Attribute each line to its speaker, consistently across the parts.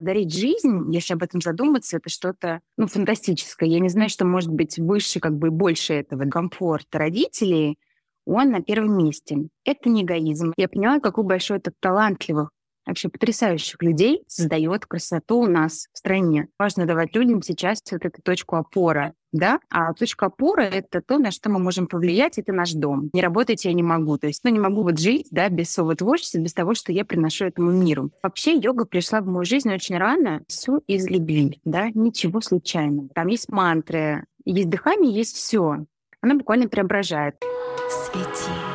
Speaker 1: Дарить жизнь, если об этом задуматься, это что-то ну, фантастическое. Я не знаю, что может быть выше, как бы больше этого. Комфорт родителей, он на первом месте. Это не эгоизм. Я поняла, какой большой это талантливых, вообще потрясающих людей создает красоту у нас в стране. Важно давать людям сейчас вот эту точку опоры да, а точка опоры — это то, на что мы можем повлиять, это наш дом. Не работать я не могу, то есть, ну, не могу вот жить, да, без своего творчества, без того, что я приношу этому миру. Вообще йога пришла в мою жизнь очень рано, все из любви, да, ничего случайного. Там есть мантры, есть дыхание, есть все. Она буквально преображает. Свети.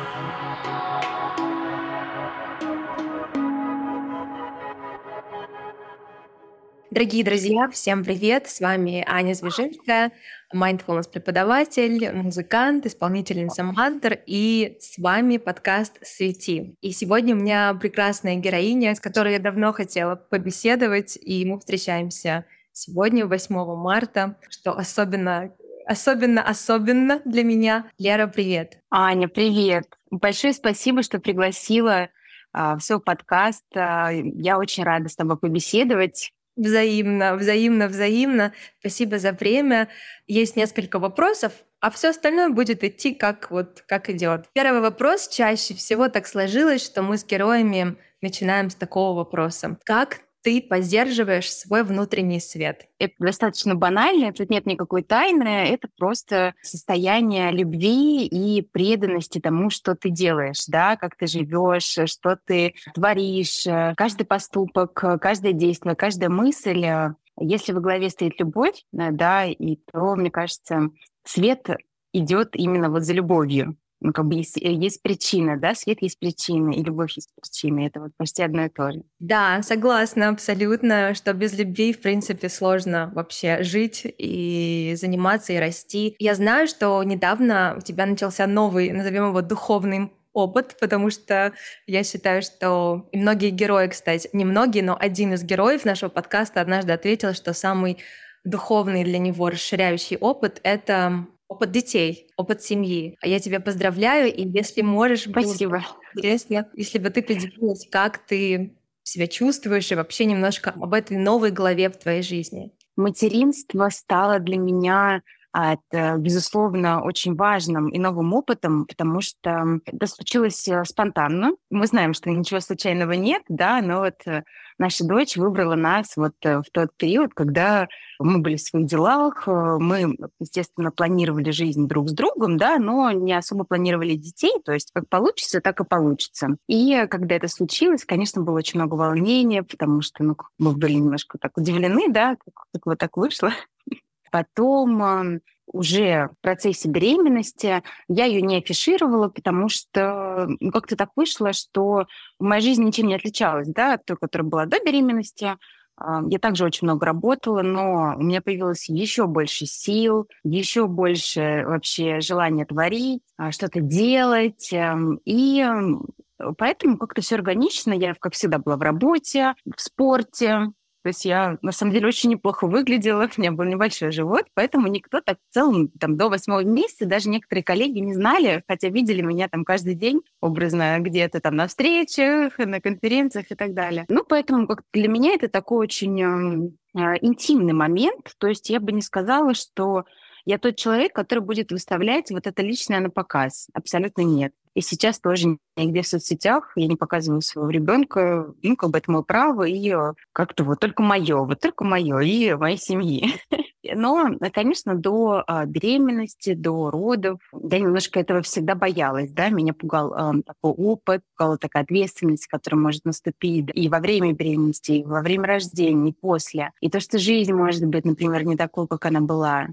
Speaker 2: Дорогие друзья, всем привет! С вами Аня Звежинская, mindfulness преподаватель, музыкант, исполнительница Мантер, и с вами подкаст «Свети». И сегодня у меня прекрасная героиня, с которой я давно хотела побеседовать, и мы встречаемся сегодня, 8 марта, что особенно особенно, особенно для меня. Лера, привет.
Speaker 1: Аня, привет. Большое спасибо, что пригласила а, в свой подкаст. А, я очень рада с тобой побеседовать.
Speaker 2: Взаимно, взаимно, взаимно. Спасибо за время. Есть несколько вопросов, а все остальное будет идти как вот как идет. Первый вопрос чаще всего так сложилось, что мы с героями начинаем с такого вопроса. Как ты поддерживаешь свой внутренний свет.
Speaker 1: Это достаточно банально, тут нет никакой тайны, это просто состояние любви и преданности тому, что ты делаешь, да, как ты живешь, что ты творишь, каждый поступок, каждое действие, каждая мысль. Если во главе стоит любовь, да, и то, мне кажется, свет идет именно вот за любовью ну, как бы есть, э, есть причина, да, свет есть причина, и любовь есть причина. Это вот почти одно и то же.
Speaker 2: Да, согласна абсолютно, что без любви, в принципе, сложно вообще жить и заниматься, и расти. Я знаю, что недавно у тебя начался новый, назовем его, духовный опыт, потому что я считаю, что и многие герои, кстати, не многие, но один из героев нашего подкаста однажды ответил, что самый духовный для него расширяющий опыт — это опыт детей, опыт семьи. Я тебя поздравляю, и если можешь...
Speaker 1: Спасибо.
Speaker 2: Интересно, если бы ты поделилась, как ты себя чувствуешь, и вообще немножко об этой новой главе в твоей жизни.
Speaker 1: Материнство стало для меня а, это, безусловно, очень важным и новым опытом, потому что это случилось э, спонтанно. Мы знаем, что ничего случайного нет, да, но вот э, наша дочь выбрала нас вот э, в тот период, когда мы были в своих делах, мы, естественно, планировали жизнь друг с другом, да, но не особо планировали детей, то есть как получится, так и получится. И когда это случилось, конечно, было очень много волнения, потому что ну, мы были немножко так удивлены, да, как, как вот так вышло. Потом уже в процессе беременности я ее не афишировала, потому что как-то так вышло, что моя жизнь ничем не отличалась да, от той, которая была до беременности. Я также очень много работала, но у меня появилось еще больше сил, еще больше вообще желания творить, а, что-то делать. Эм, и поэтому как-то все органично. Я, как всегда, была в работе, в спорте, то есть я, на самом деле, очень неплохо выглядела, у меня был небольшой живот, поэтому никто так в целом там, до восьмого месяца, даже некоторые коллеги не знали, хотя видели меня там каждый день, образно, где-то там на встречах, на конференциях и так далее. Ну, поэтому как для меня это такой очень э, интимный момент. То есть я бы не сказала, что я тот человек, который будет выставлять вот это личное на показ. Абсолютно нет. И сейчас тоже нигде в соцсетях я не показываю своего ребенка, ну, как бы это мое право, и э, как-то вот только мое, вот только мое и моей семьи. Но, конечно, до а, беременности, до родов я немножко этого всегда боялась, да, меня пугал а, такой опыт, пугала такая ответственность, которая может наступить и во время беременности, и во время рождения, и после. И то, что жизнь может быть, например, не такой, как она была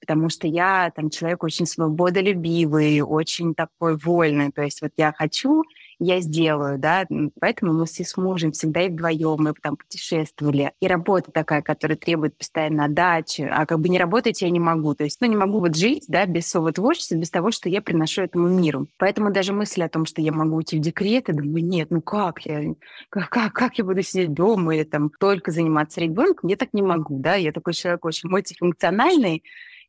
Speaker 1: потому что я там человек очень свободолюбивый, очень такой вольный. То есть вот я хочу, я сделаю, да. Поэтому мы все с мужем всегда и вдвоем, мы там путешествовали. И работа такая, которая требует постоянно отдачи, а как бы не работать я не могу. То есть, ну, не могу вот жить, да, без своего творчества, без того, что я приношу этому миру. Поэтому даже мысль о том, что я могу уйти в декрет, я думаю, нет, ну как я, как, как, как я буду сидеть дома или там только заниматься ребенком, я так не могу, да. Я такой человек очень мультифункциональный,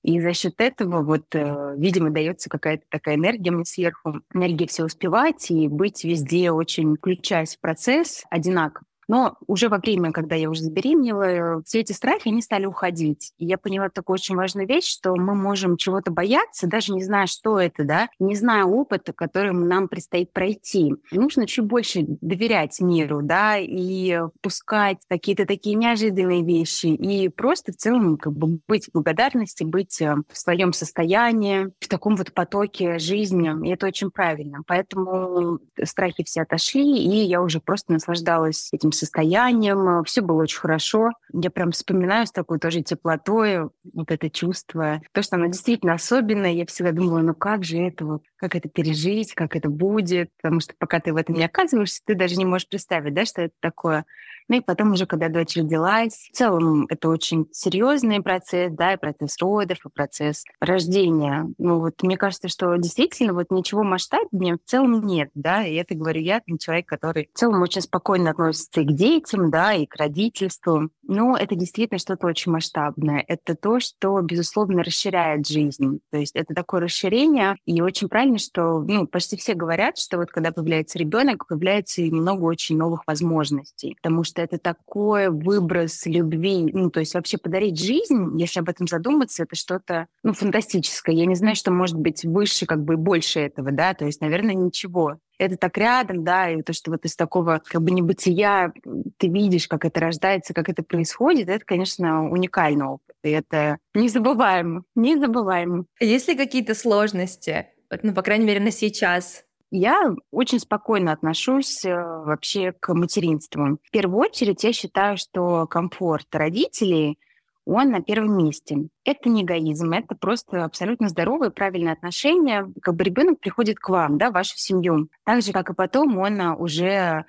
Speaker 1: и за счет этого, вот, э, видимо, дается какая-то такая энергия мне сверху, энергия все успевать и быть везде очень, включаясь в процесс, одинаково. Но уже во время, когда я уже забеременела, все эти страхи, они стали уходить. И я поняла такую очень важную вещь, что мы можем чего-то бояться, даже не зная, что это, да, не зная опыта, которым нам предстоит пройти. Нужно чуть больше доверять миру, да, и пускать какие-то такие неожиданные вещи, и просто в целом как бы быть в благодарности, быть э, в своем состоянии, в таком вот потоке жизни. И это очень правильно. Поэтому страхи все отошли, и я уже просто наслаждалась этим состоянием. Все было очень хорошо. Я прям вспоминаю с такой тоже теплотой вот это чувство. То, что оно действительно особенное. Я всегда думала, ну как же это вот, как это пережить, как это будет. Потому что пока ты в этом не оказываешься, ты даже не можешь представить, да, что это такое. Ну и потом уже, когда дочь родилась, в целом это очень серьезный процесс, да, и процесс родов, и процесс рождения. Ну вот мне кажется, что действительно вот ничего масштабнее в целом нет, да, и это говорю я, как человек, который в целом очень спокойно относится и к детям, да, и к родительству. Но это действительно что-то очень масштабное. Это то, что, безусловно, расширяет жизнь. То есть это такое расширение, и очень правильно, что ну, почти все говорят, что вот когда появляется ребенок, появляется много очень новых возможностей, потому что что это такой выброс любви, ну, то есть вообще подарить жизнь, если об этом задуматься, это что-то, ну, фантастическое. Я не знаю, что может быть выше, как бы больше этого, да, то есть, наверное, ничего это так рядом, да, и то, что вот из такого как бы небытия ты видишь, как это рождается, как это происходит, это, конечно, уникальный опыт, и это незабываемо, незабываемо.
Speaker 2: Есть ли какие-то сложности, ну, по крайней мере, на сейчас,
Speaker 1: я очень спокойно отношусь э, вообще к материнству. В первую очередь я считаю, что комфорт родителей он на первом месте. Это не эгоизм, это просто абсолютно здоровое, правильное отношение. Как бы ребенок приходит к вам, да, в вашу семью. Так же, как и потом он а, уже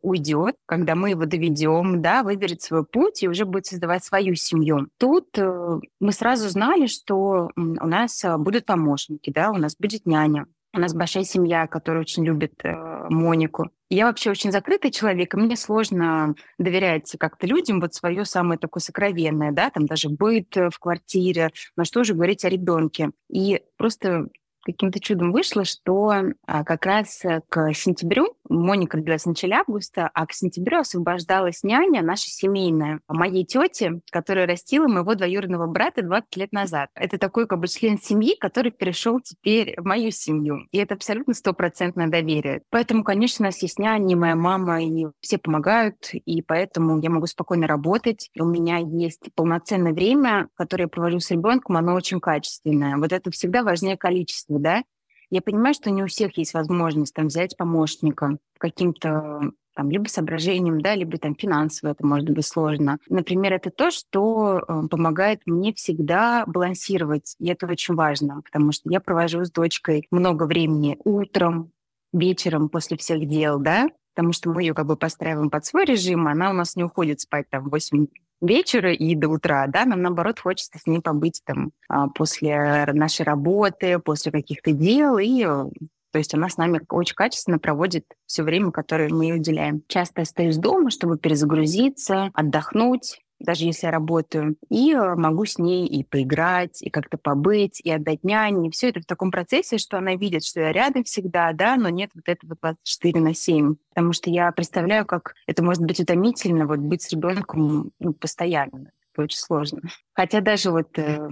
Speaker 1: уйдет, когда мы его доведем, да, выберет свой путь и уже будет создавать свою семью. Тут э, мы сразу знали, что у нас а, будут помощники, да, у нас будет няня, у нас большая семья, которая очень любит э, Монику. Я вообще очень закрытый человек, и мне сложно доверять как-то людям вот свое самое такое сокровенное, да, там даже быт в квартире, но что же говорить о ребенке. И просто каким-то чудом вышло, что а, как раз э, к сентябрю, Моника родилась в начале августа, а к сентябрю освобождалась няня наша семейная, моей тети, которая растила моего двоюродного брата 20 лет назад. Это такой как бы член семьи, который перешел теперь в мою семью. И это абсолютно стопроцентное доверие. Поэтому, конечно, у нас есть няни, моя мама, и все помогают, и поэтому я могу спокойно работать. У меня есть полноценное время, которое я провожу с ребенком, оно очень качественное. Вот это всегда важнее количество да, я понимаю, что не у всех есть возможность там взять помощника каким-то там, либо соображением, да, либо там финансово это может быть сложно. Например, это то, что э, помогает мне всегда балансировать, и это очень важно, потому что я провожу с дочкой много времени утром, вечером после всех дел, да, потому что мы ее как бы постраиваем под свой режим, она у нас не уходит спать там в 8 вечера и до утра, да, нам, наоборот, хочется с ней побыть там а, после нашей работы, после каких-то дел, и э, то есть она с нами очень качественно проводит все время, которое мы ей уделяем. Часто остаюсь дома, чтобы перезагрузиться, отдохнуть, даже если я работаю, и э, могу с ней и поиграть, и как-то побыть, и отдать няне. Все это в таком процессе, что она видит, что я рядом всегда, да, но нет вот этого 24 на 7. Потому что я представляю, как это может быть утомительно, вот быть с ребенком ну, постоянно. Очень сложно. Хотя даже вот э,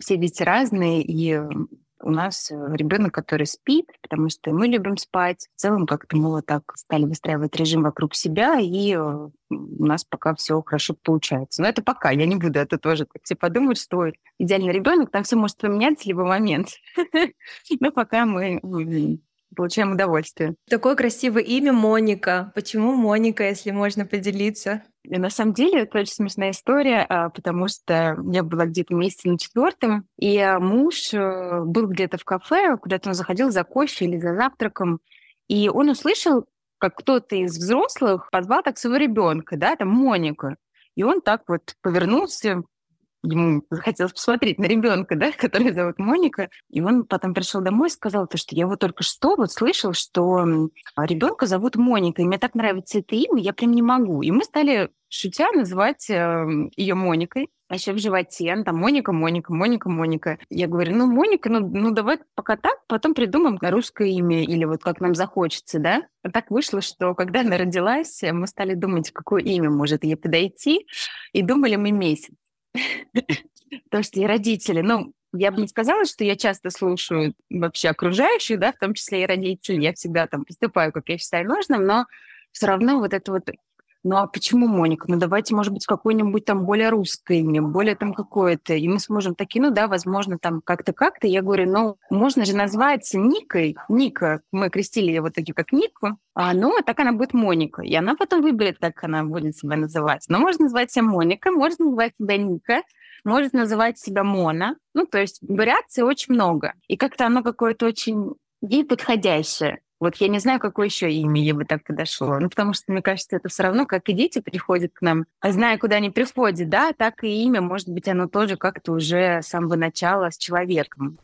Speaker 1: все дети разные, и у нас э, ребенок, который спит, потому что мы любим спать. В целом как-то мы вот так стали выстраивать режим вокруг себя, и э, у нас пока все хорошо получается. Но это пока, я не буду это тоже так все подумать, что идеальный ребенок, там все может поменяться в любой момент. Но пока мы получаем удовольствие.
Speaker 2: Такое красивое имя Моника. Почему Моника, если можно поделиться?
Speaker 1: И на самом деле это очень смешная история, а, потому что я была где-то месяце на четвертом, и а, муж э, был где-то в кафе, куда-то он заходил за кофе или за завтраком, и он услышал, как кто-то из взрослых позвал так своего ребенка, да, там Моника. И он так вот повернулся, ему захотелось посмотреть на ребенка, да, который зовут Моника. И он потом пришел домой и сказал, то, что я вот только что вот слышал, что ребенка зовут Моника, и мне так нравится это имя, я прям не могу. И мы стали шутя называть э, ее Моникой. А еще в животе, ну, там Моника, Моника, Моника, Моника. Я говорю, ну, Моника, ну, ну давай пока так, потом придумаем на русское имя или вот как нам захочется, да? А так вышло, что когда она родилась, мы стали думать, какое имя может ей подойти, и думали мы месяц. Потому что и родители, ну, я бы не сказала, что я часто слушаю вообще окружающих, да, в том числе и родителей. Я всегда там поступаю, как я считаю нужным, но все равно вот это вот ну а почему Моника? Ну давайте, может быть, какое-нибудь там более русское имя, более там какое-то. И мы сможем такие, ну да, возможно, там как-то, как-то. Я говорю, ну можно же назвать Никой. Ника, мы крестили ее вот такие, как Нику. А, ну, так она будет Моника. И она потом выберет, как она будет себя называть. Но можно назвать себя Моника, можно называть себя Ника, можно называть себя Мона. Ну, то есть вариаций очень много. И как-то оно какое-то очень ей подходящее. Вот я не знаю, какое еще имя ей бы так подошло. Ну, потому что, мне кажется, это все равно, как и дети приходят к нам, а зная, куда они приходят, да, так и имя, может быть, оно тоже как-то уже с самого начала с человеком.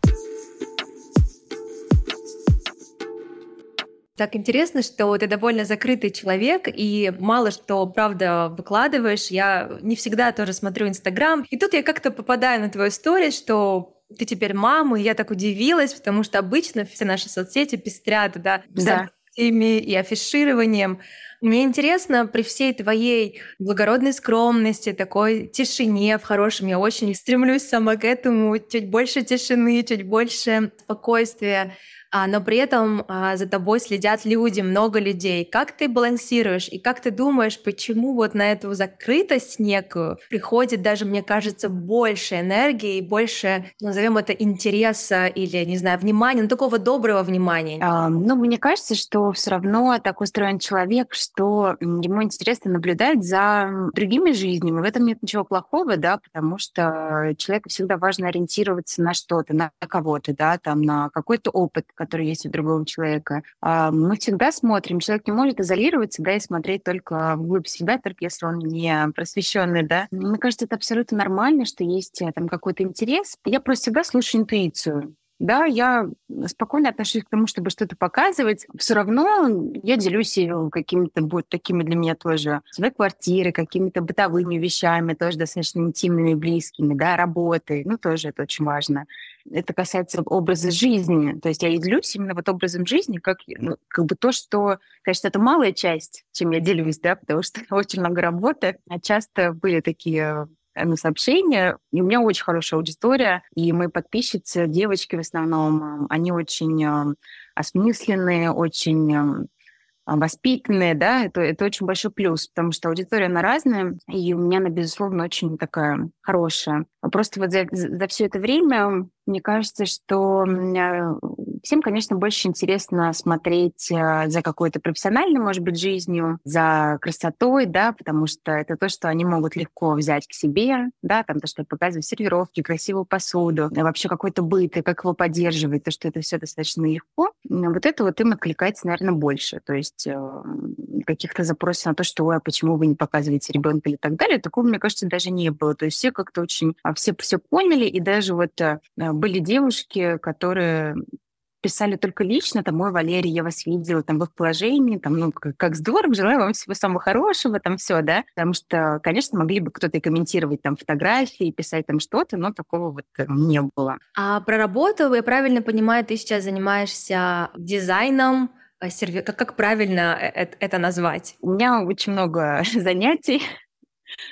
Speaker 2: Так интересно, что ты довольно закрытый человек, и мало что, правда, выкладываешь. Я не всегда тоже смотрю Инстаграм. И тут я как-то попадаю на твою историю, что ты теперь мама, и я так удивилась, потому что обычно все наши соцсети пестрят, да, да. и афишированием. Мне интересно, при всей твоей благородной скромности, такой тишине в хорошем, я очень стремлюсь сама к этому, чуть больше тишины, чуть больше спокойствия. А, но при этом а, за тобой следят люди, много людей. Как ты балансируешь и как ты думаешь, почему вот на эту закрытость некую приходит даже, мне кажется, больше энергии, больше, назовем это, интереса или, не знаю, внимания, ну такого доброго внимания?
Speaker 1: А, ну, мне кажется, что все равно так устроен человек, что ему интересно наблюдать за другими жизнями. В этом нет ничего плохого, да, потому что человеку всегда важно ориентироваться на что-то, на кого-то, да, там, на какой-то опыт, который есть у другого человека. А, мы всегда смотрим, человек не может изолироваться, да, и смотреть только вглубь себя, только если он не просвещенный, да. Мне кажется, это абсолютно нормально, что есть э, там какой-то интерес. Я просто всегда слушаю интуицию. Да, я спокойно отношусь к тому, чтобы что-то показывать. Все равно я делюсь какими-то будут такими для меня тоже своей квартиры, какими-то бытовыми вещами, тоже достаточно интимными, близкими, да, работой. Ну, тоже это очень важно. Это касается образа жизни. То есть я делюсь именно вот образом жизни, как, ну, как бы то, что, конечно, это малая часть, чем я делюсь, да, потому что очень много работы. А часто были такие на сообщения. И у меня очень хорошая аудитория, и мои подписчицы, девочки в основном, они очень осмысленные, очень воспитанные, да, это, это очень большой плюс, потому что аудитория, она разная, и у меня она, безусловно, очень такая хорошая. Просто вот за, за все это время мне кажется, что всем, конечно, больше интересно смотреть э, за какой-то профессиональной, может быть, жизнью, за красотой, да, потому что это то, что они могут легко взять к себе, да, там то, что я показываю сервировки, красивую посуду, вообще какой-то быт, и как его поддерживать, то, что это все достаточно легко. Вот это вот им откликается, наверное, больше. То есть э, каких-то запросов на то, что, ой, а почему вы не показываете ребенка или так далее, такого, мне кажется, даже не было. То есть все как-то очень, а, все все поняли, и даже вот э, были девушки, которые писали только лично, там, ой, Валерий, я вас видела там в их положении, там, ну, как, как здорово, желаю вам всего самого хорошего, там все, да, потому что, конечно, могли бы кто-то и комментировать там фотографии, писать там что-то, но такого вот э, не было.
Speaker 2: А про работу, я правильно понимаю, ты сейчас занимаешься дизайном, а сервер, как, как правильно э, это назвать?
Speaker 1: У меня очень много занятий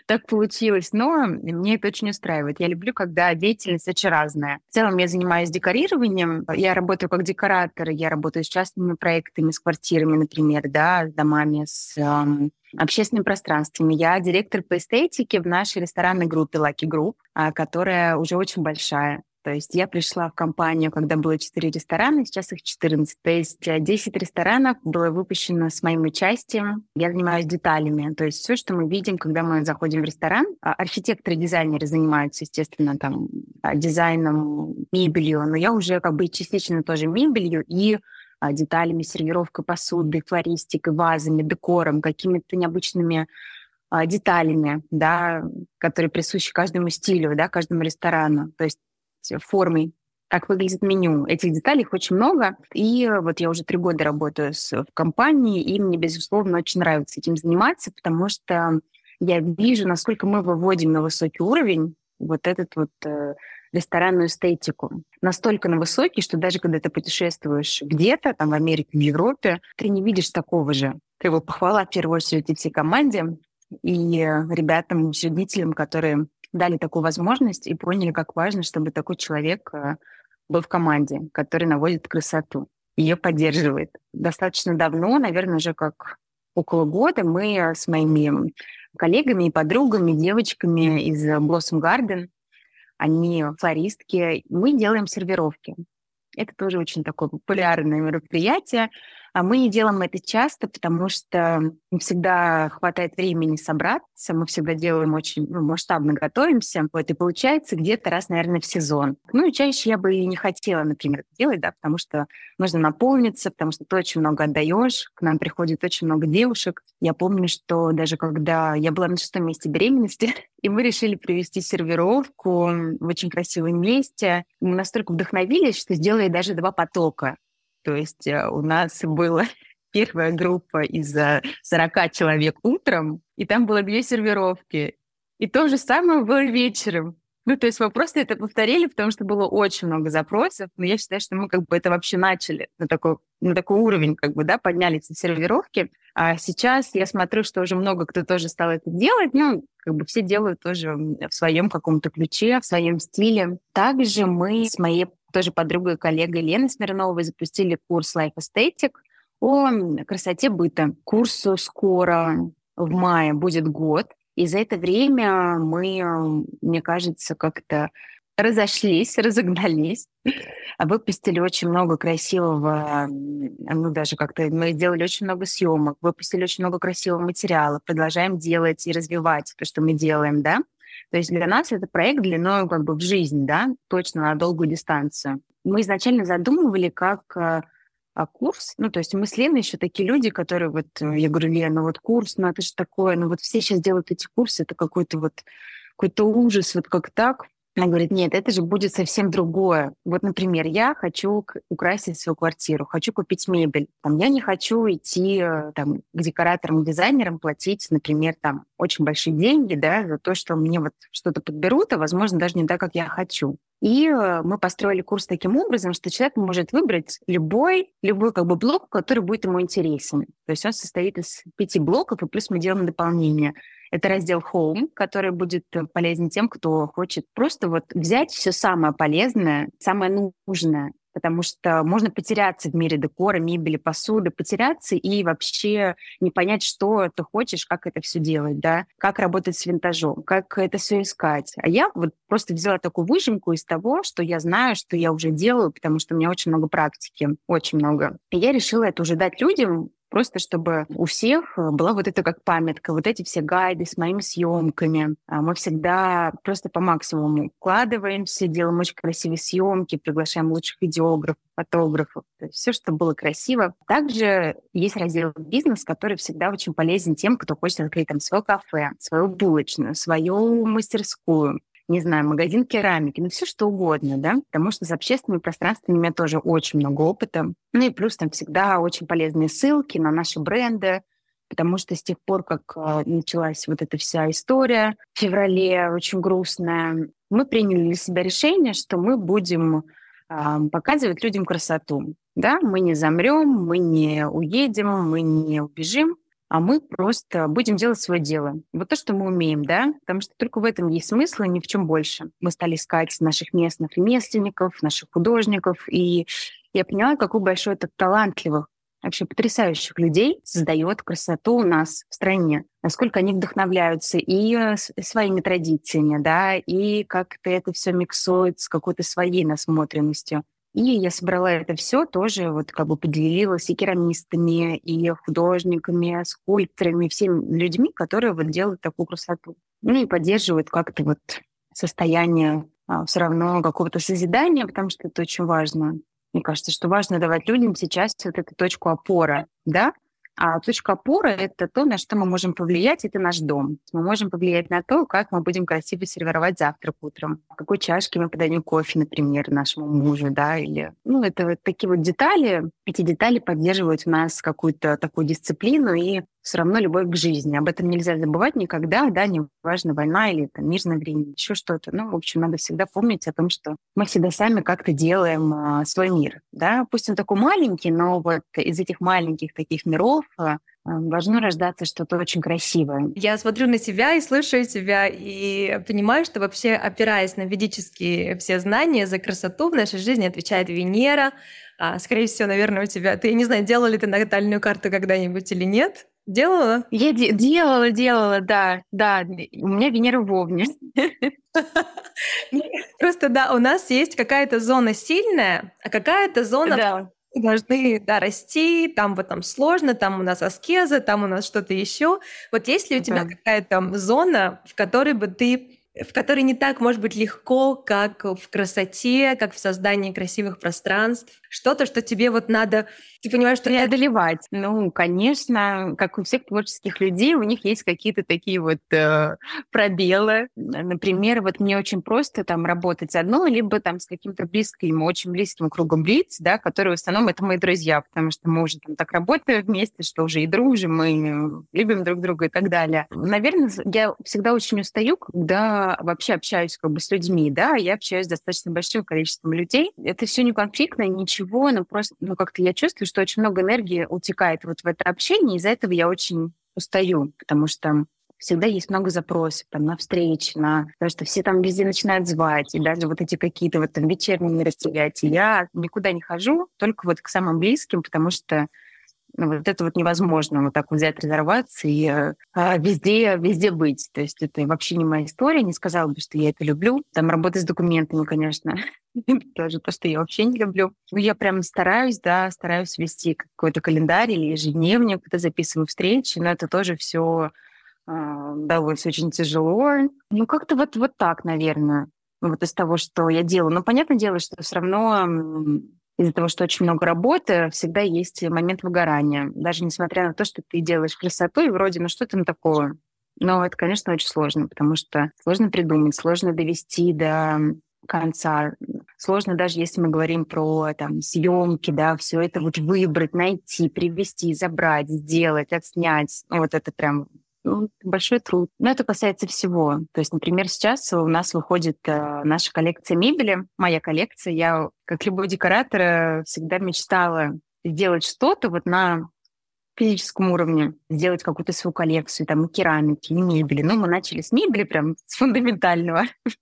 Speaker 1: так получилось. Но мне это очень устраивает. Я люблю, когда деятельность очень разная. В целом я занимаюсь декорированием. Я работаю как декоратор. Я работаю с частными проектами, с квартирами, например, да, с домами, с эм, общественными пространствами. Я директор по эстетике в нашей ресторанной группе Lucky Group, а, которая уже очень большая. То есть я пришла в компанию, когда было 4 ресторана, сейчас их 14. То есть 10 ресторанов было выпущено с моим участием. Я занимаюсь деталями. То есть все, что мы видим, когда мы заходим в ресторан. А архитекторы, дизайнеры занимаются, естественно, там а, дизайном, мебелью, но я уже как бы частично тоже мебелью и а, деталями, сервировкой посуды, флористикой, вазами, декором, какими-то необычными деталями, да, которые присущи каждому стилю, да, каждому ресторану, то есть формой, как выглядит меню. Этих деталей очень много, и вот я уже три года работаю с, в компании, и мне, безусловно, очень нравится этим заниматься, потому что я вижу, насколько мы выводим на высокий уровень вот этот вот э, ресторанную эстетику. Настолько на высокий, что даже когда ты путешествуешь где-то, там в Америке, в Европе, ты не видишь такого же. Ты его похвала в первую очередь и всей команде, и ребятам, учредителям, которые дали такую возможность и поняли, как важно, чтобы такой человек э, был в команде, который наводит красоту, ее поддерживает. Достаточно давно, наверное, уже как около года, мы с моими коллегами и подругами, девочками из Blossom Garden, они флористки, мы делаем сервировки. Это тоже очень такое популярное мероприятие. А мы не делаем это часто, потому что не всегда хватает времени собраться, мы всегда делаем очень ну, масштабно готовимся, вот, и получается где-то раз, наверное, в сезон. Ну и чаще я бы и не хотела, например, это делать, да, потому что нужно наполниться, потому что ты очень много отдаешь, к нам приходит очень много девушек. Я помню, что даже когда я была на шестом месте беременности, и мы решили провести сервировку в очень красивом месте, мы настолько вдохновились, что сделали даже два потока. То есть э, у нас была первая группа из 40 человек утром, и там было две сервировки. И то же самое было вечером. Ну, то есть мы просто это повторили, потому что было очень много запросов, но я считаю, что мы как бы это вообще начали на такой, на такой уровень, как бы, да, подняли эти сервировки. А сейчас я смотрю, что уже много кто тоже стал это делать, ну, как бы все делают тоже в своем каком-то ключе, в своем стиле. Также мы с моей тоже подругой и коллегой Леной Смирновой запустили курс Life Aesthetic о красоте быта. Курсу скоро в мае будет год. И за это время мы, мне кажется, как-то разошлись, разогнались, выпустили очень много красивого, ну даже как-то мы сделали очень много съемок, выпустили очень много красивого материала, продолжаем делать и развивать то, что мы делаем, да. То есть для нас это проект длиной как бы в жизнь, да, точно на долгую дистанцию. Мы изначально задумывали как э, а курс, ну, то есть мы с Леной еще такие люди, которые вот, э, я говорю, Лена, ну вот курс, ну это же такое, ну вот все сейчас делают эти курсы, это какой-то вот какой-то ужас, вот как так. Она говорит, нет, это же будет совсем другое. Вот, например, я хочу украсить свою квартиру, хочу купить мебель. Там, я не хочу идти э, там, к декораторам, дизайнерам, платить, например, там, очень большие деньги да, за то, что мне вот что-то подберут, а, возможно, даже не так, как я хочу. И э, мы построили курс таким образом, что человек может выбрать любой, любой как бы блок, который будет ему интересен. То есть он состоит из пяти блоков, и плюс мы делаем дополнение. Это раздел Home, который будет э, полезен тем, кто хочет просто вот взять все самое полезное, самое нужное, потому что можно потеряться в мире декора, мебели, посуды, потеряться и вообще не понять, что ты хочешь, как это все делать, да, как работать с винтажом, как это все искать. А я вот просто взяла такую выжимку из того, что я знаю, что я уже делаю, потому что у меня очень много практики, очень много. И я решила это уже дать людям, просто чтобы у всех э, была вот эта как памятка, вот эти все гайды с моими съемками. А мы всегда просто по максимуму вкладываемся, делаем очень красивые съемки, приглашаем лучших видеографов, фотографов, то есть все, что было красиво. Также есть раздел бизнес, который всегда очень полезен тем, кто хочет открыть там свое кафе, свою булочную, свою мастерскую, не знаю, магазин керамики, ну все что угодно, да, потому что с общественными пространствами у меня тоже очень много опыта. Ну и плюс там всегда очень полезные ссылки на наши бренды, потому что с тех пор, как э, началась вот эта вся история в феврале, очень грустная, мы приняли для себя решение, что мы будем э, показывать людям красоту. Да, мы не замрем, мы не уедем, мы не убежим, а мы просто будем делать свое дело. Вот то, что мы умеем, да, потому что только в этом есть смысл, и ни в чем больше. Мы стали искать наших местных ремесленников, наших художников, и я поняла, какой большой это талантливых, вообще потрясающих людей создает красоту у нас в стране, насколько они вдохновляются и э, своими традициями, да, и как-то это все миксует с какой-то своей насмотренностью. И я собрала это все тоже, вот как бы поделилась и керамистами, и художниками, скульпторами, всеми людьми, которые вот делают такую красоту. Ну и поддерживают как-то вот состояние а, все равно какого-то созидания, потому что это очень важно. Мне кажется, что важно давать людям сейчас вот эту точку опоры, да, А точка опоры — это то, на что мы можем повлиять, это наш дом. Мы можем повлиять на то, как мы будем красиво сервировать завтрак утром, в какой чашке мы подаем кофе, например, нашему мужу, да, или... Ну, это вот такие вот детали. Эти детали поддерживают в нас какую-то такую дисциплину и все равно любовь к жизни. Об этом нельзя забывать никогда, да, неважно, война или там, мирное время, еще что-то. Ну, в общем, надо всегда помнить о том, что мы всегда сами как-то делаем а, свой мир, да. Пусть он такой маленький, но вот из этих маленьких таких миров а, должно рождаться что-то очень красивое.
Speaker 2: Я смотрю на себя и слушаю тебя, и понимаю, что вообще, опираясь на ведические все знания, за красоту в нашей жизни отвечает Венера. А, скорее всего, наверное, у тебя... Ты, не знаю, делала ли ты натальную карту когда-нибудь или нет? Делала?
Speaker 1: Я де- делала, делала, да, да. У меня Венера в Овне.
Speaker 2: Просто, да, у нас есть какая-то зона сильная, а какая-то зона. Должны да, расти, там вот там сложно, там у нас аскеза, там у нас что-то еще. Вот есть ли у тебя да. какая-то зона, в которой бы ты в которой не так может быть легко, как в красоте, как в создании красивых пространств. Что-то, что тебе вот надо ты понимаешь, что
Speaker 1: преодолевать. Ну, конечно, как у всех творческих людей, у них есть какие-то такие вот э, пробелы. Например, вот мне очень просто там работать одно, либо там с каким-то близким, очень близким кругом лиц, да, которые в основном это мои друзья, потому что мы уже там так работаем вместе, что уже и дружим, мы любим друг друга и так далее. Наверное, я всегда очень устаю, когда вообще общаюсь как бы с людьми, да, я общаюсь с достаточно большим количеством людей. Это все не конфликтно, ничего, но просто, ну, как-то я чувствую, что очень много энергии утекает вот в это общение, из-за этого я очень устаю, потому что всегда есть много запросов там, на встречи, на то, что все там везде начинают звать, и даже вот эти какие-то вот там вечерние мероприятия. Я никуда не хожу, только вот к самым близким, потому что вот это вот невозможно вот так взять, разорваться и э, а, везде, везде быть. То есть это вообще не моя история, не сказала бы, что я это люблю. Там работать с документами, конечно, тоже то, что я вообще не люблю. Но я прям стараюсь, да, стараюсь вести какой-то календарь или ежедневник, когда записываю встречи, но это тоже все э, а, довольно очень тяжело. Ну, как-то вот, вот так, наверное, вот из того, что я делаю. Но понятное дело, что все равно из-за того, что очень много работы, всегда есть момент выгорания. Даже несмотря на то, что ты делаешь красоту, и вроде, ну что там такого? Но это, конечно, очень сложно, потому что сложно придумать, сложно довести до конца. Сложно даже если мы говорим про там съемки, да, все это вот выбрать, найти, привести, забрать, сделать, отснять. Ну, вот это прям ну, большой труд. Но это касается всего. То есть, например, сейчас у нас выходит э, наша коллекция мебели, моя коллекция. Я, как любой декоратор, э, всегда мечтала сделать что-то вот на физическом уровне, сделать какую-то свою коллекцию, там, и керамики, и мебели. Ну, мы начали с мебели, прям с фундаментального.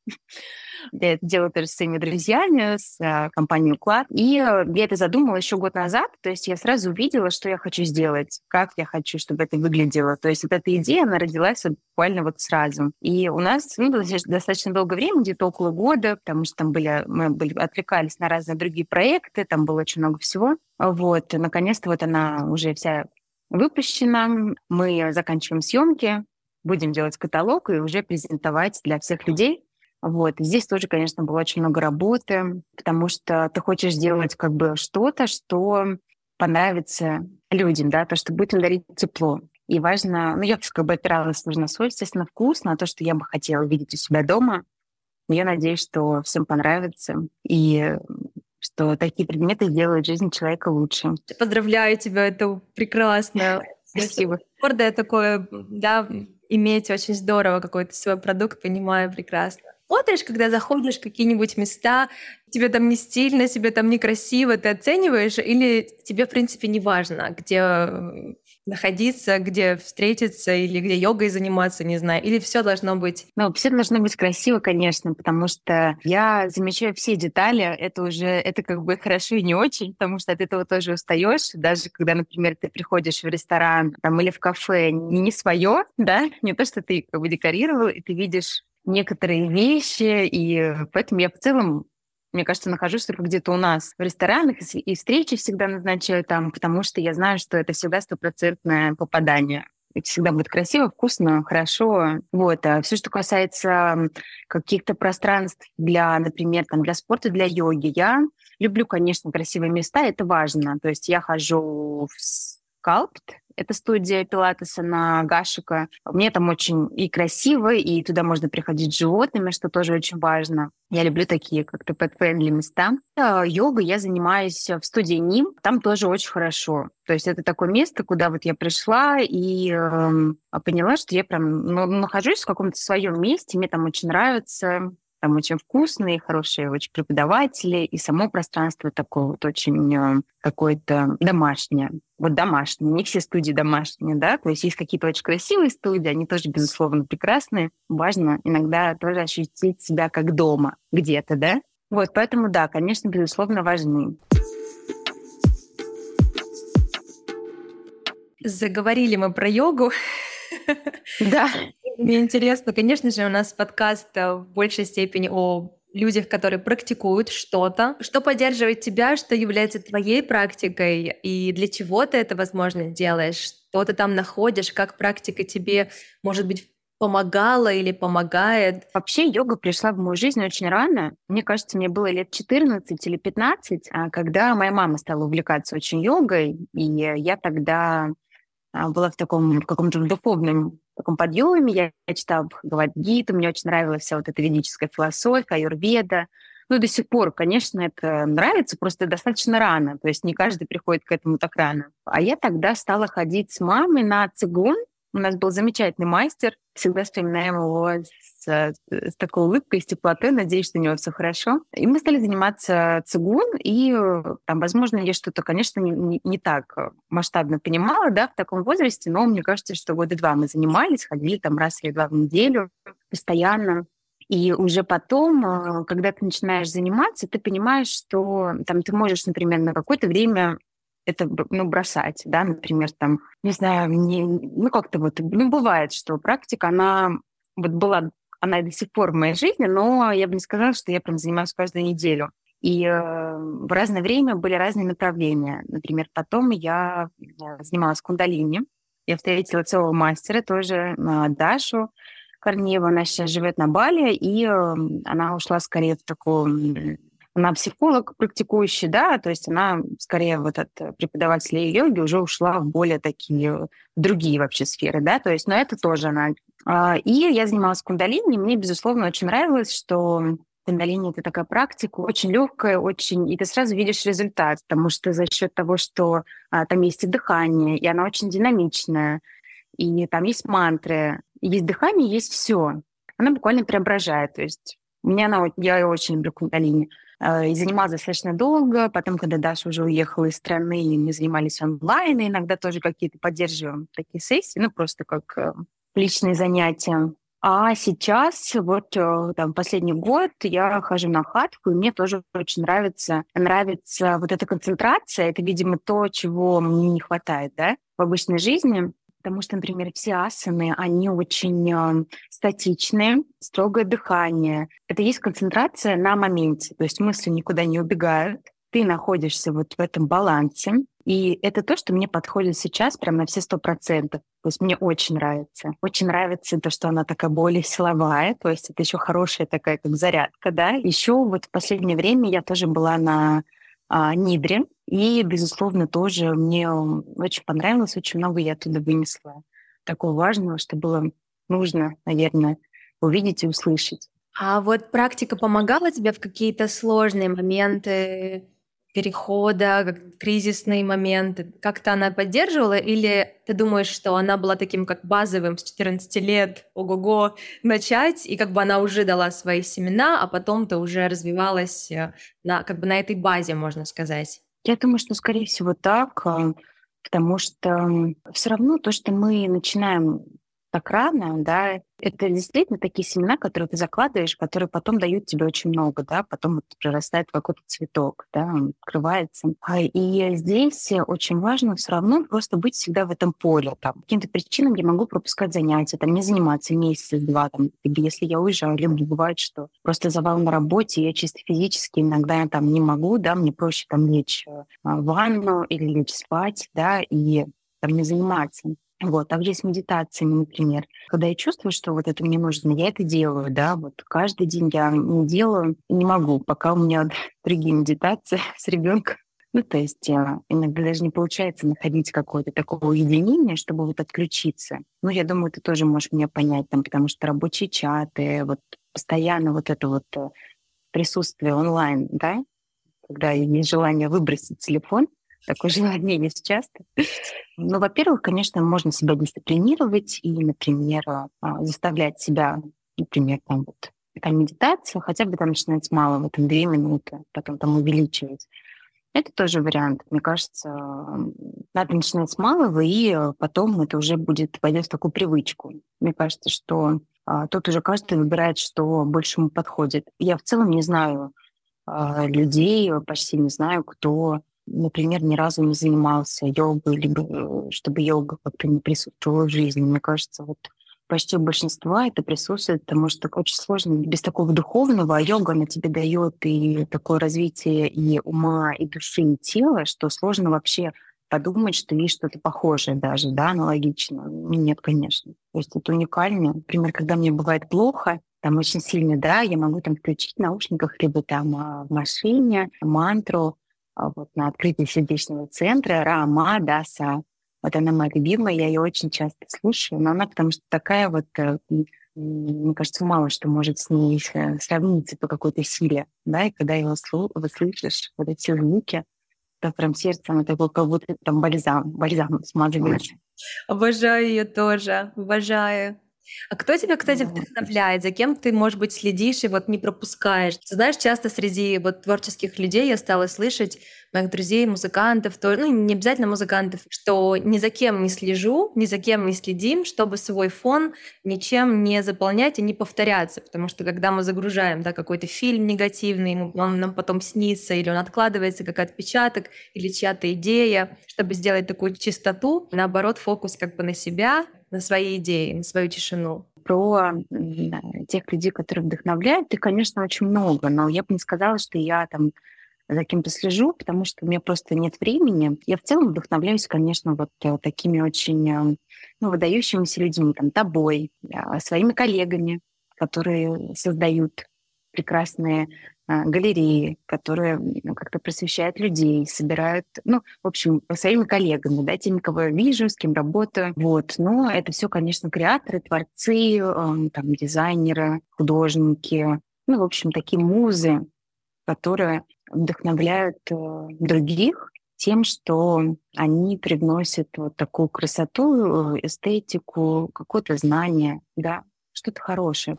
Speaker 1: Я это делаю тоже с своими друзьями, с а, компанией «Уклад». И э, я это задумала еще год назад, то есть я сразу увидела, что я хочу сделать, как я хочу, чтобы это выглядело. То есть вот эта идея, она родилась буквально вот сразу. И у нас ну, достаточно долгое время, где-то около года, потому что там были, мы были, отвлекались на разные другие проекты, там было очень много всего. Вот, наконец-то вот она уже вся выпущена, мы заканчиваем съемки, будем делать каталог и уже презентовать для всех людей. Вот. здесь тоже, конечно, было очень много работы, потому что ты хочешь сделать как бы что-то, что понравится людям, да, то, что будет им дарить тепло. И важно, ну, я как бы опиралась на свой, естественно, вкус, на то, что я бы хотела видеть у себя дома. я надеюсь, что всем понравится, и что такие предметы сделают жизнь человека лучше.
Speaker 2: Поздравляю тебя, это прекрасно.
Speaker 1: Спасибо.
Speaker 2: Гордое такое, да, иметь очень здорово какой-то свой продукт, понимаю прекрасно смотришь, когда заходишь в какие-нибудь места, тебе там не стильно, тебе там некрасиво, ты оцениваешь, или тебе, в принципе, не важно, где э, находиться, где встретиться или где йогой заниматься, не знаю, или все должно быть?
Speaker 1: Ну, все должно быть красиво, конечно, потому что я замечаю все детали, это уже, это как бы хорошо и не очень, потому что от этого тоже устаешь, даже когда, например, ты приходишь в ресторан там, или в кафе, не, свое, да, не то, что ты как бы декорировал, и ты видишь некоторые вещи, и поэтому я в целом мне кажется, нахожусь только где-то у нас в ресторанах, и встречи всегда назначаю там, потому что я знаю, что это всегда стопроцентное попадание. Это всегда будет красиво, вкусно, хорошо. Вот. А все, что касается каких-то пространств для, например, там, для спорта, для йоги, я люблю, конечно, красивые места, это важно. То есть я хожу в скалпт, Это студия пилатеса на Гашика. Мне там очень и красиво, и туда можно приходить с животными, что тоже очень важно. Я люблю такие как-то pet-friendly места. А, йога я занимаюсь в студии НИМ. Там тоже очень хорошо. То есть это такое место, куда вот я пришла и э, поняла, что я прям ну, нахожусь в каком-то своем месте. Мне там очень нравится. Там очень вкусные, хорошие очень преподаватели, и само пространство такое вот очень э, какое-то домашнее. Вот домашнее. Не все студии домашние, да, то есть есть какие-то очень красивые студии, они тоже, безусловно, прекрасные. Важно иногда тоже ощутить себя как дома где-то, да. Вот, поэтому, да, конечно, безусловно, важны.
Speaker 2: Заговорили мы про йогу.
Speaker 1: Да.
Speaker 2: Мне интересно, конечно же, у нас подкаст э, в большей степени о людях, которые практикуют что-то. Что поддерживает тебя, что является твоей практикой, и для чего ты это, возможно, делаешь? Что ты там находишь? Как практика тебе, может быть, помогала или помогает?
Speaker 1: Вообще йога пришла в мою жизнь очень рано. Мне кажется, мне было лет 14 или 15, а когда моя мама стала увлекаться очень йогой, и я тогда а, была в таком каком-то духовном таком подъеме. Я, я читала Бхагавадгиту, мне очень нравилась вся вот эта ведическая философия, аюрведа. Ну, до сих пор, конечно, это нравится, просто достаточно рано. То есть не каждый приходит к этому так рано. А я тогда стала ходить с мамой на цигун, у нас был замечательный мастер, всегда вспоминаем его с, с такой улыбкой, с теплотой, надеюсь, что у него все хорошо. И мы стали заниматься цигун, и там, возможно, я что-то, конечно, не, не, не так масштабно понимала, да, в таком возрасте, но мне кажется, что года два мы занимались, ходили там раз или два в неделю постоянно. И уже потом, э, когда ты начинаешь заниматься, ты понимаешь, что там ты можешь, например, на какое-то время это ну, бросать, да, например, там, не знаю, не, ну как-то вот, ну бывает, что практика, она вот была, она и до сих пор в моей жизни, но я бы не сказала, что я прям занимаюсь каждую неделю. И э, в разное время были разные направления. Например, потом я э, занималась кундалини. Я встретила целого мастера, тоже э, Дашу Корнеева. Она сейчас живет на Бали, и э, она ушла скорее в такую она психолог практикующий, да, то есть она скорее вот от преподавателя йоги уже ушла в более такие другие вообще сферы, да, то есть, но это тоже она. А, и я занималась кундалини, мне, безусловно, очень нравилось, что кундалини это такая практика, очень легкая, очень, и ты сразу видишь результат, потому что за счет того, что а, там есть и дыхание, и она очень динамичная, и там есть мантры, есть дыхание, есть все. Она буквально преображает, то есть меня она, я очень люблю кундалини. Э, и занималась достаточно долго. Потом, когда Даша уже уехала из страны, мы занимались онлайн, и иногда тоже какие-то поддерживаем такие сессии, ну, просто как э, личные занятия. А сейчас, вот э, там, последний год я хожу на хатку, и мне тоже очень нравится, нравится вот эта концентрация. Это, видимо, то, чего мне не хватает, да, в обычной жизни. Потому что, например, все асаны, они очень э, статичные, строгое дыхание. Это есть концентрация на моменте, то есть мысли никуда не убегают. Ты находишься вот в этом балансе. И это то, что мне подходит сейчас прям на все сто процентов. То есть мне очень нравится. Очень нравится то, что она такая более силовая, то есть это еще хорошая такая как зарядка, да. Еще вот в последнее время я тоже была на а, Нидре, и, безусловно, тоже мне очень понравилось, очень много я оттуда вынесла такого важного, что было нужно, наверное, увидеть и услышать.
Speaker 2: А вот практика помогала тебе в какие-то сложные моменты перехода, кризисные моменты? Как-то она поддерживала или ты думаешь, что она была таким как базовым с 14 лет, ого-го, начать, и как бы она уже дала свои семена, а потом ты уже развивалась э, на, как бы на этой базе, можно сказать?
Speaker 1: Я думаю, что, скорее всего, так, а, потому что все равно то, что мы начинаем так рано, да, это действительно такие семена, которые ты закладываешь, которые потом дают тебе очень много, да, потом вот прорастает какой-то цветок, да, он открывается. А, и здесь очень важно все равно просто быть всегда в этом поле. Там, каким-то причинам я могу пропускать занятия, там, не заниматься месяц-два, там, если я уезжаю, либо бывает, что просто завал на работе, я чисто физически иногда я там не могу, да, мне проще там лечь э, в ванну или лечь спать, да, и там не заниматься. Вот, где с медитациями, например, когда я чувствую, что вот это мне нужно, я это делаю, да, вот каждый день я не делаю, не могу, пока у меня другие медитации с ребенком Ну, то есть э, иногда даже не получается находить какое-то такое уединение, чтобы вот отключиться. Ну, я думаю, ты тоже можешь меня понять, там, потому что рабочие чаты, вот постоянно вот это вот э, присутствие онлайн, да, когда есть желание выбросить телефон, такое желание есть часто. Ну, во-первых, конечно, можно себя дисциплинировать и, например, а, заставлять себя, например, там вот такая медитация, хотя бы там начинать мало, в этом две минуты, потом там увеличивать. Это тоже вариант. Мне кажется, надо начинать с малого, и потом это уже будет пойдет в такую привычку. Мне кажется, что а, тут уже каждый выбирает, что больше ему подходит. Я в целом не знаю а, людей, почти не знаю, кто, например, ни разу не занимался йогой, либо э, чтобы йога как-то не присутствовала в жизни. Мне кажется, вот почти у большинства это присутствует, потому что очень сложно без такого духовного, а йога, она тебе дает и такое развитие и ума, и души, и тела, что сложно вообще подумать, что есть что-то похожее даже, да, аналогично. Нет, конечно. То есть это уникально. Например, когда мне бывает плохо, там очень сильно, да, я могу там включить в наушниках, либо там а, в машине мантру, вот на открытии сердечного центра, Рама, Даса, вот она моя любимая, я ее очень часто слушаю, но она потому что такая вот, э, мне кажется, мало что может с ней сравниться по какой-то силе, да, и когда его слышишь, вот эти звуки, то прям сердцем это как будто там бальзам, бальзам смазываешь.
Speaker 2: Обожаю ее тоже, обожаю. А кто тебя, кстати, вдохновляет? За кем ты, может быть, следишь и вот не пропускаешь? Ты знаешь, часто среди вот творческих людей я стала слышать моих друзей, музыкантов, то, ну, не обязательно музыкантов, что ни за кем не слежу, ни за кем не следим, чтобы свой фон ничем не заполнять и не повторяться. Потому что когда мы загружаем да, какой-то фильм негативный, он нам потом снится, или он откладывается как отпечаток, или чья-то идея, чтобы сделать такую чистоту, наоборот, фокус как бы на себя, на свои идеи, на свою тишину?
Speaker 1: Про тех людей, которые вдохновляют, их, конечно, очень много, но я бы не сказала, что я там за кем-то слежу, потому что у меня просто нет времени. Я в целом вдохновляюсь, конечно, вот э, такими очень э, ну, выдающимися людьми, там, тобой, э, своими коллегами, которые создают прекрасные галереи, которые ну, как-то просвещают людей, собирают, ну, в общем, своими коллегами, да, теми, кого я вижу, с кем работаю. Вот. Но это все, конечно, креаторы, творцы, там, дизайнеры, художники, ну, в общем, такие музы, которые вдохновляют э, других тем, что они привносят вот такую красоту, э, эстетику, какое-то знание, да, что-то хорошее.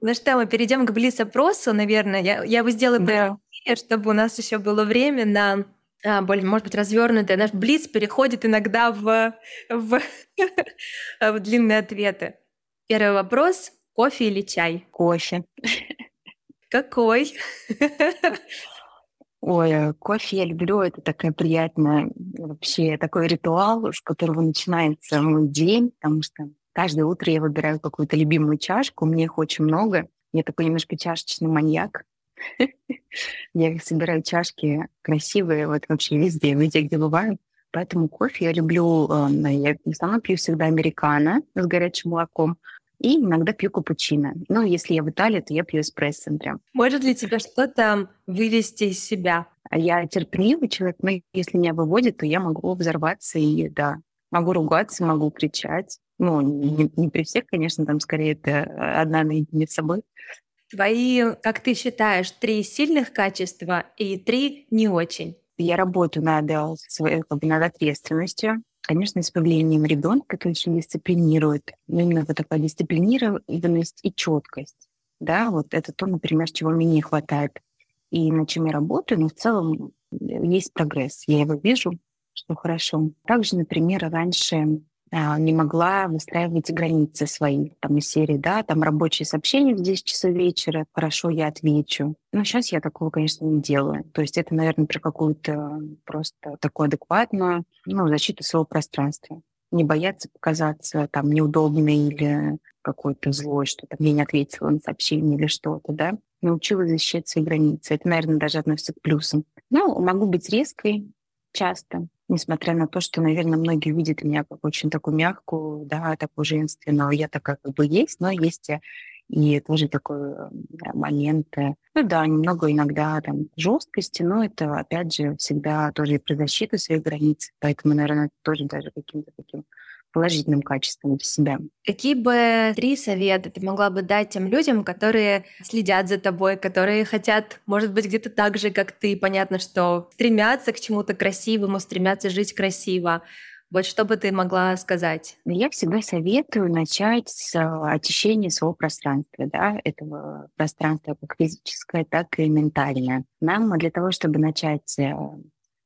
Speaker 2: Ну что, мы перейдем к блиц-опросу, наверное. Я, я бы сделала да. чтобы у нас еще было время на а, более, может быть, развернутое. Наш блиц переходит иногда в, в, в длинные ответы. Первый вопрос. Кофе или чай?
Speaker 1: Кофе.
Speaker 2: Какой?
Speaker 1: Ой, э, кофе я люблю, это такая приятная, вообще такой ритуал, с которого начинается мой день, потому что Каждое утро я выбираю какую-то любимую чашку, у меня их очень много. Я такой немножко чашечный маньяк. Я собираю чашки красивые, вот вообще везде, везде, где бываю. Поэтому кофе я люблю, э, я основном пью всегда американо с горячим молоком, и иногда пью капучино. Ну, если я в Италии, то я пью эспрессо прям.
Speaker 2: Может ли тебя что-то вывести из себя?
Speaker 1: А я терпеливый человек, но если меня выводит, то я могу взорваться и, да, могу ругаться, могу кричать. Ну, не, не при всех, конечно, там скорее это одна наедине с собой.
Speaker 2: Твои, как ты считаешь, три сильных качества и три не очень?
Speaker 1: Я работаю над, своей, как бы, над ответственностью, конечно, с появлением ребенка, который очень дисциплинирует. Но именно вот такая дисциплинированность и четкость. Да, вот это то, например, чего мне не хватает. И над чем я работаю, но в целом есть прогресс. Я его вижу, что хорошо. Также, например, раньше не могла выстраивать границы свои, там из серии, да, там рабочие сообщения в 10 часов вечера, хорошо, я отвечу. Но сейчас я такого, конечно, не делаю. То есть это, наверное, про какую-то просто такую адекватную, ну, защиту своего пространства. Не бояться показаться там неудобной или какой-то злой, что там я не ответила на сообщение или что-то, да. Научилась защищать свои границы. Это, наверное, даже относится к плюсам. Ну, могу быть резкой часто, несмотря на то, что, наверное, многие видят меня как очень такую мягкую, да, такую женственную. Я такая как бы есть, но есть И тоже такой э, момент, э, ну да, немного иногда там жесткости, но это, опять же, всегда тоже и про защиту своих границ. Поэтому, наверное, тоже даже каким-то таким положительным качеством для себя.
Speaker 2: Какие бы три совета ты могла бы дать тем людям, которые следят за тобой, которые хотят, может быть, где-то так же, как ты, понятно, что стремятся к чему-то красивому, стремятся жить красиво, вот что бы ты могла сказать?
Speaker 1: Я всегда советую начать с а, очищения своего пространства, да, этого пространства как физическое, так и ментальное. Нам для того, чтобы начать э,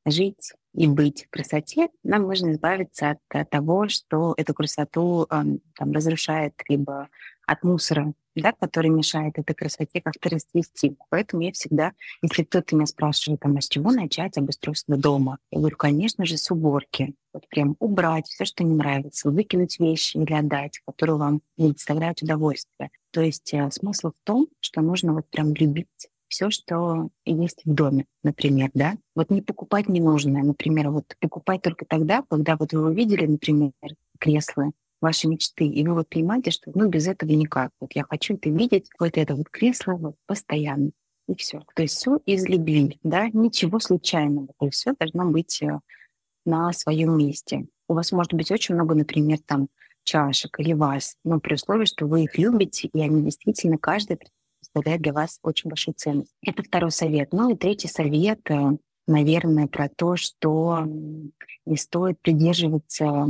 Speaker 1: жить и быть в красоте, нам нужно избавиться от, от того, что эту красоту там, разрушает, либо от мусора, да, который мешает этой красоте как-то расцвести. Поэтому я всегда, если кто-то меня спрашивает, там, а с чего начать обустройство дома, я говорю, конечно же, с уборки. Вот прям убрать все, что не нравится, выкинуть вещи или отдать, которые вам не доставляют удовольствия. То есть э, смысл в том, что нужно вот прям любить все, что есть в доме, например, да. Вот не покупать ненужное, например, вот покупать только тогда, когда вот вы увидели, например, кресло вашей мечты, и вы вот понимаете, что ну без этого никак. Вот я хочу это видеть, вот это вот кресло вот постоянно. И все. То есть все из любви, да, ничего случайного. То есть все должно быть э, на своем месте. У вас может быть очень много, например, там чашек или вас, но при условии, что вы их любите, и они действительно каждый представляет для вас очень большую ценность. Это второй совет. Ну и третий совет, э, наверное, про то, что не стоит придерживаться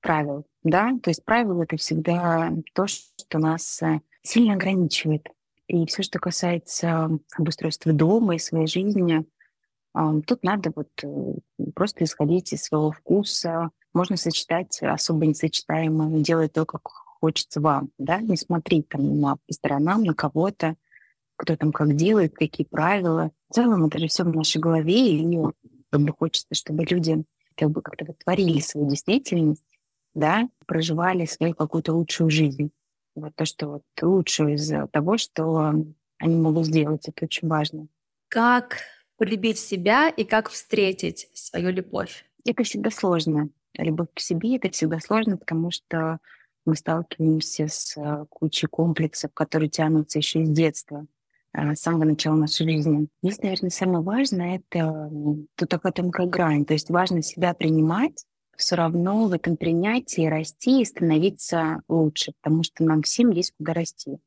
Speaker 1: правил. Да? То есть правила — это всегда то, что нас э, сильно ограничивает. И все, что касается обустройства дома и своей жизни, тут надо вот э, просто исходить из своего вкуса. Можно сочетать особо несочетаемое, делать то, как хочется вам, да, не смотреть там на, по сторонам, на кого-то, кто там как делает, какие правила. В целом это же все в нашей голове, и как бы хочется, чтобы люди как бы как-то творили свою действительность, да, проживали свою какую-то лучшую жизнь. Вот то, что вот лучшее из того, что они могут сделать, это очень важно.
Speaker 2: Как полюбить себя и как встретить свою любовь?
Speaker 1: Это всегда сложно. Любовь к себе — это всегда сложно, потому что мы сталкиваемся с э, кучей комплексов, которые тянутся еще из детства, э, с самого начала нашей жизни. Здесь, наверное, самое важное — это тут такая тонкая грань. То есть важно себя принимать, все равно в этом принятии расти и становиться лучше, потому что нам всем есть куда расти.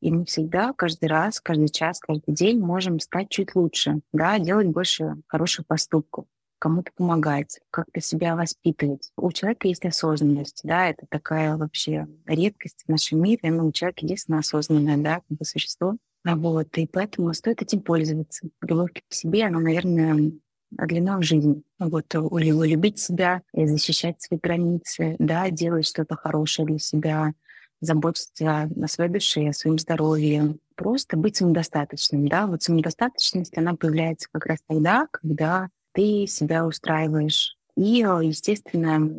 Speaker 1: И мы всегда, каждый раз, каждый час, каждый день можем стать чуть лучше, да, делать больше хороших поступков кому-то помогать, как-то себя воспитывать. У человека есть осознанность, да, это такая вообще редкость в нашем мире, но у человека единственное осознанное, да, как бы существо. Вот, и поэтому стоит этим пользоваться. Любовь к себе, она, наверное, длина в жизни. Вот, любить себя, защищать свои границы, да, делать что-то хорошее для себя, заботиться о своей душе, о своем здоровье, просто быть самодостаточным, да, вот самодостаточность, она появляется как раз тогда, когда ты себя устраиваешь. И, э, естественно,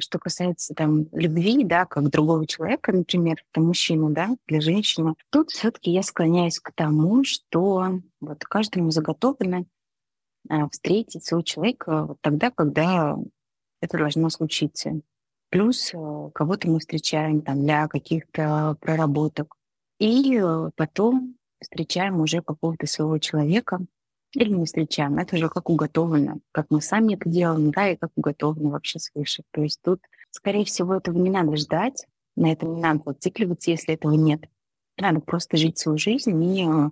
Speaker 1: что касается там любви, да, как другого человека, например, там мужчину, да, для женщины, тут все-таки я склоняюсь к тому, что вот каждому заготовлено э, встретить своего человека вот тогда, когда это должно случиться. Плюс э, кого-то мы встречаем там для каких-то проработок. И потом встречаем уже какого-то своего человека, или не встречаем. Это уже как уготовано, как мы сами это делаем, да, и как уготовано вообще свыше. То есть тут, скорее всего, этого не надо ждать, на этом не надо зацикливаться, если этого нет. Надо просто жить свою жизнь, и э,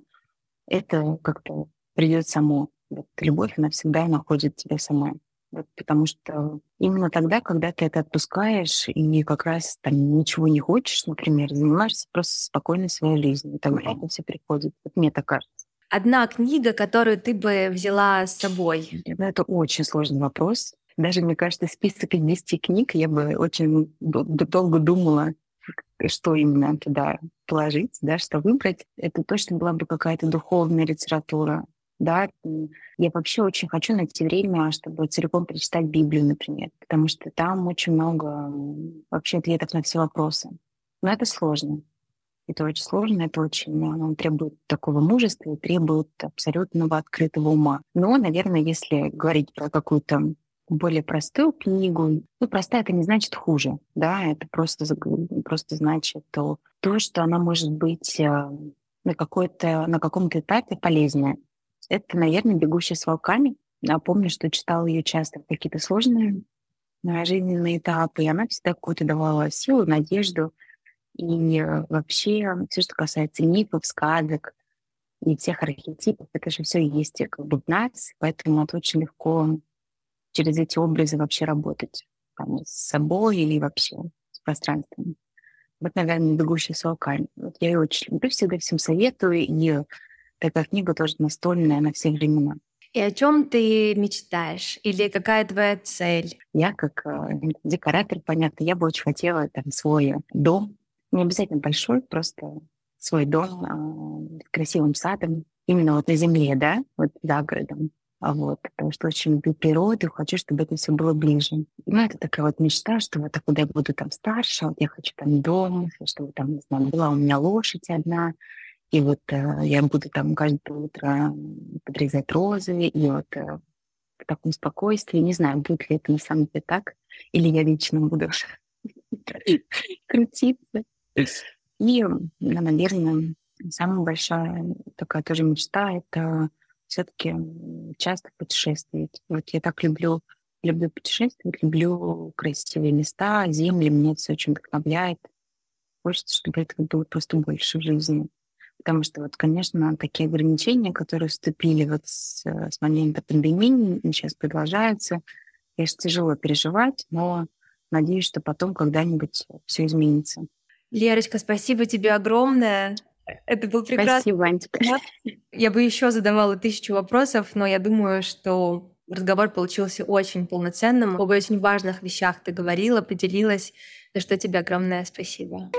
Speaker 1: это как-то придет само. Вот любовь, она всегда находит тебя сама. Вот, потому что именно тогда, когда ты это отпускаешь и как раз там ничего не хочешь, например, занимаешься просто спокойной своей жизнью, и тогда это все приходит. Вот мне так кажется
Speaker 2: одна книга, которую ты бы взяла с собой?
Speaker 1: Ну, это очень сложный вопрос. Даже, мне кажется, список из 10 книг я бы очень долго думала, что именно туда положить, да, что выбрать. Это точно была бы какая-то духовная литература. Да, я вообще очень хочу найти время, чтобы целиком прочитать Библию, например, потому что там очень много вообще ответов на все вопросы. Но это сложно. Это очень сложно, это очень ну, требует такого мужества и требует абсолютного открытого ума. Но, наверное, если говорить про какую-то более простую книгу, ну, простая это не значит хуже, да, это просто, просто значит то, то, что она может быть э, на, какой-то, на каком-то этапе полезная. Это, наверное, «Бегущая с волками». Напомню, что читала ее часто в какие-то сложные э, жизненные этапы, и она всегда какую-то давала силу, надежду. И э, вообще все, что касается мифов, сказок и всех архетипов, это же все есть как бы в нас, поэтому это очень легко через эти образы вообще работать там, с собой или вообще с пространством. Вот, наверное, «Бегущая с волками». Вот я ее очень люблю, всегда всем советую, и такая книга тоже настольная на все времена.
Speaker 2: И о чем ты мечтаешь? Или какая твоя цель?
Speaker 1: Я как э, декоратор, понятно, я бы очень хотела там свой дом. Не обязательно большой, просто свой дом э, с красивым садом. Именно вот на земле, да, вот за городом. А вот, потому что очень люблю природу, хочу, чтобы это все было ближе. Ну, это такая вот мечта, что вот когда я буду там старше, вот я хочу там дом, чтобы там, не знаю, была у меня лошадь одна, и вот э, я буду там каждое утро подрезать розы, и вот э, в таком спокойствии. Не знаю, будет ли это на самом деле так, или я вечно буду крутиться. И, наверное, самая большая такая тоже мечта — это все-таки часто путешествовать. Вот я так люблю, люблю путешествовать, люблю красивые места, земли, это все очень вдохновляет. Хочется, чтобы этого было просто больше в жизни. Потому что вот, конечно, такие ограничения, которые вступили вот с, с момента пандемии, сейчас продолжаются, конечно, тяжело переживать, но надеюсь, что потом когда-нибудь все изменится.
Speaker 2: Лерочка, спасибо тебе огромное. Это был прекрасный
Speaker 1: Спасибо, Антика.
Speaker 2: Я бы еще задавала тысячу вопросов, но я думаю, что разговор получился очень полноценным. Об очень важных вещах ты говорила, поделилась, за что тебе огромное спасибо.